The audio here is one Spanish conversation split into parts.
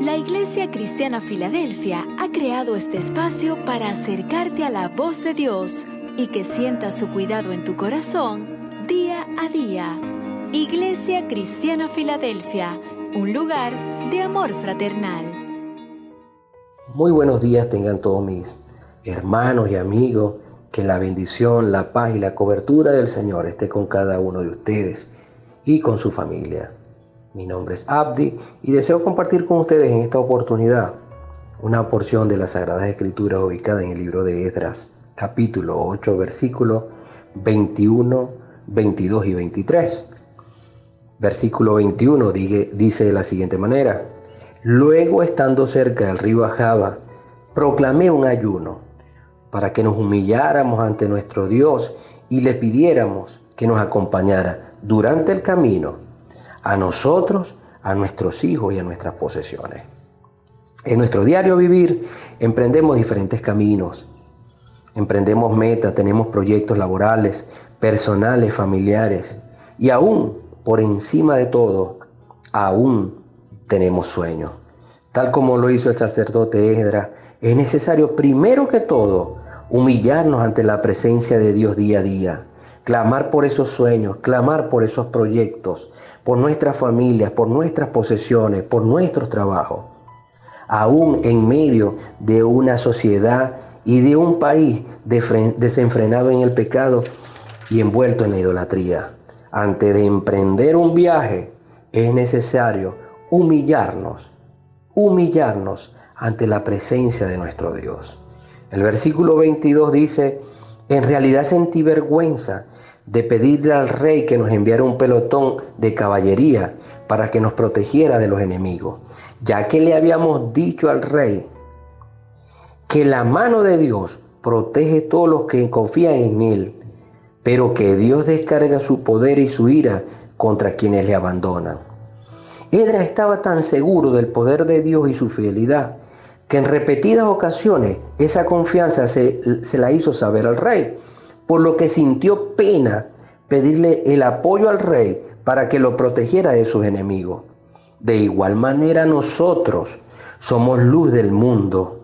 La Iglesia Cristiana Filadelfia ha creado este espacio para acercarte a la voz de Dios y que sientas su cuidado en tu corazón día a día. Iglesia Cristiana Filadelfia, un lugar de amor fraternal. Muy buenos días tengan todos mis hermanos y amigos. Que la bendición, la paz y la cobertura del Señor esté con cada uno de ustedes y con su familia. Mi nombre es Abdi y deseo compartir con ustedes en esta oportunidad una porción de las Sagradas Escrituras ubicada en el libro de Esdras, capítulo 8, versículos 21, 22 y 23. Versículo 21 dice de la siguiente manera, Luego estando cerca del río Ajaba, proclamé un ayuno para que nos humilláramos ante nuestro Dios y le pidiéramos que nos acompañara durante el camino a nosotros, a nuestros hijos y a nuestras posesiones. En nuestro diario vivir emprendemos diferentes caminos, emprendemos metas, tenemos proyectos laborales, personales, familiares y aún por encima de todo, aún tenemos sueños. Tal como lo hizo el sacerdote Esdra, es necesario primero que todo humillarnos ante la presencia de Dios día a día, clamar por esos sueños, clamar por esos proyectos, por nuestras familias, por nuestras posesiones, por nuestros trabajos. Aún en medio de una sociedad y de un país desenfrenado en el pecado y envuelto en la idolatría. Antes de emprender un viaje es necesario humillarnos, humillarnos ante la presencia de nuestro Dios. El versículo 22 dice, en realidad sentí vergüenza de pedirle al rey que nos enviara un pelotón de caballería para que nos protegiera de los enemigos, ya que le habíamos dicho al rey que la mano de Dios protege a todos los que confían en Él, pero que Dios descarga su poder y su ira contra quienes le abandonan. Edra estaba tan seguro del poder de Dios y su fidelidad que en repetidas ocasiones esa confianza se, la hizo saber al rey, por lo que sintió pena pedirle el apoyo al rey para que lo protegiera de sus enemigos. De igual manera nosotros somos luz del mundo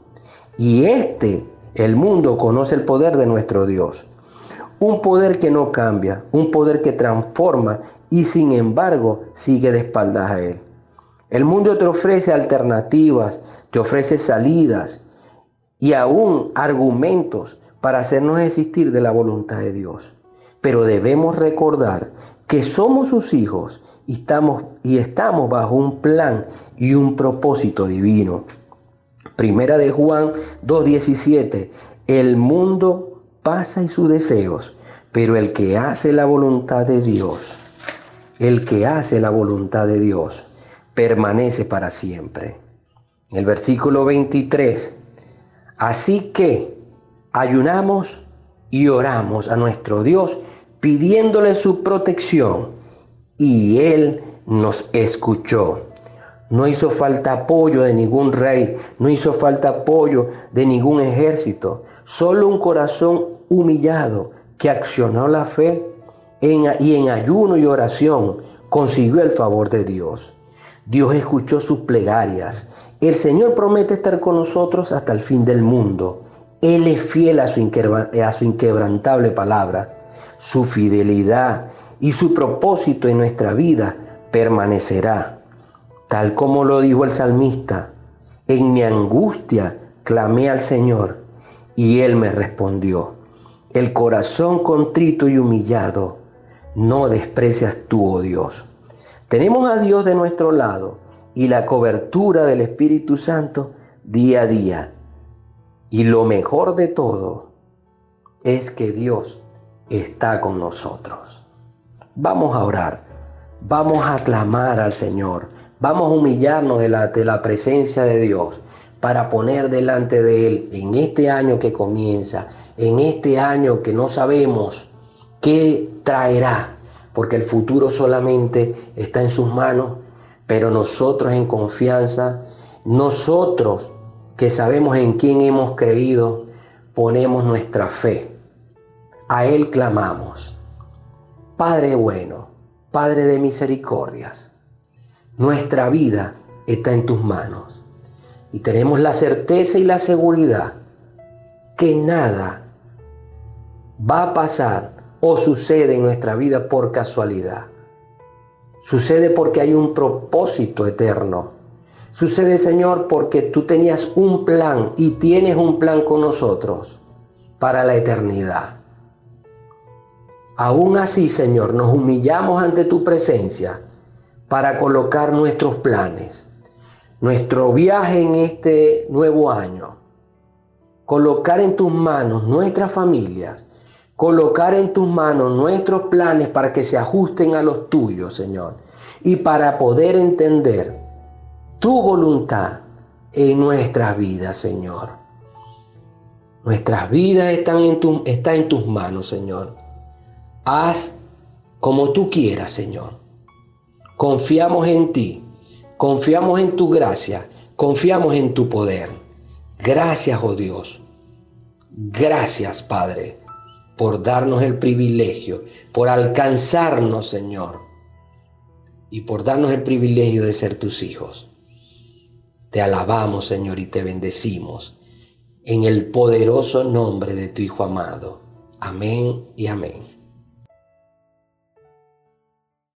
y este, el mundo, conoce el poder de nuestro Dios. Un poder que no cambia, un poder que transforma y sin embargo sigue de espaldas a Él. El mundo te ofrece alternativas, te ofrece salidas y aún argumentos para hacernos existir de la voluntad de Dios. Pero debemos recordar que somos sus hijos y estamos, y estamos bajo un plan y un propósito divino. Primera de Juan 2.17, el mundo pasa y sus deseos, pero el que hace la voluntad de Dios, el que hace la voluntad de Dios, permanece para siempre. En el versículo 23, así que ayunamos y oramos a nuestro Dios pidiéndole su protección y Él nos escuchó. No hizo falta apoyo de ningún rey, no hizo falta apoyo de ningún ejército, solo un corazón humillado que accionó la fe y en ayuno y oración consiguió el favor de Dios. Dios escuchó sus plegarias. El Señor promete estar con nosotros hasta el fin del mundo. Él es fiel a su, inquebrantable palabra. Su fidelidad y su propósito en nuestra vida permanecerá. Tal como lo dijo el salmista, en mi angustia clamé al Señor y Él me respondió. El corazón contrito y humillado, no desprecias tú, oh Dios. Tenemos a Dios de nuestro lado y la cobertura del Espíritu Santo día a día. Y lo mejor de todo es que Dios está con nosotros. Vamos a orar, vamos a clamar al Señor, vamos a humillarnos delante de la presencia de Dios para poner delante de Él en este año que comienza, en este año que no sabemos qué traerá, porque el futuro solamente está en sus manos, pero nosotros en confianza, nosotros que sabemos en quién hemos creído, ponemos nuestra fe. A Él clamamos. Padre bueno, Padre de misericordias, nuestra vida está en tus manos. Y tenemos la certeza y la seguridad que nada va a pasar o sucede en nuestra vida por casualidad. Sucede porque hay un propósito eterno. Sucede, Señor, porque tú tenías un plan y tienes un plan con nosotros para la eternidad. Aún así, Señor, nos humillamos ante tu presencia para colocar nuestros planes, nuestro viaje en este nuevo año, colocar en tus manos nuestras familias, colocar en tus manos nuestros planes para que se ajusten a los tuyos, Señor, y para poder entender tu voluntad en nuestras vidas, Señor. Nuestras vidas están en, tu, en tus manos, Señor. Haz como tú quieras, Señor. Confiamos en ti, confiamos en tu gracia, confiamos en tu poder. Gracias, oh Dios. Gracias, Padre, por darnos el privilegio, por alcanzarnos, Señor, y por darnos el privilegio de ser tus hijos. Te alabamos, Señor, y te bendecimos en el poderoso nombre de tu Hijo amado. Amén y amén.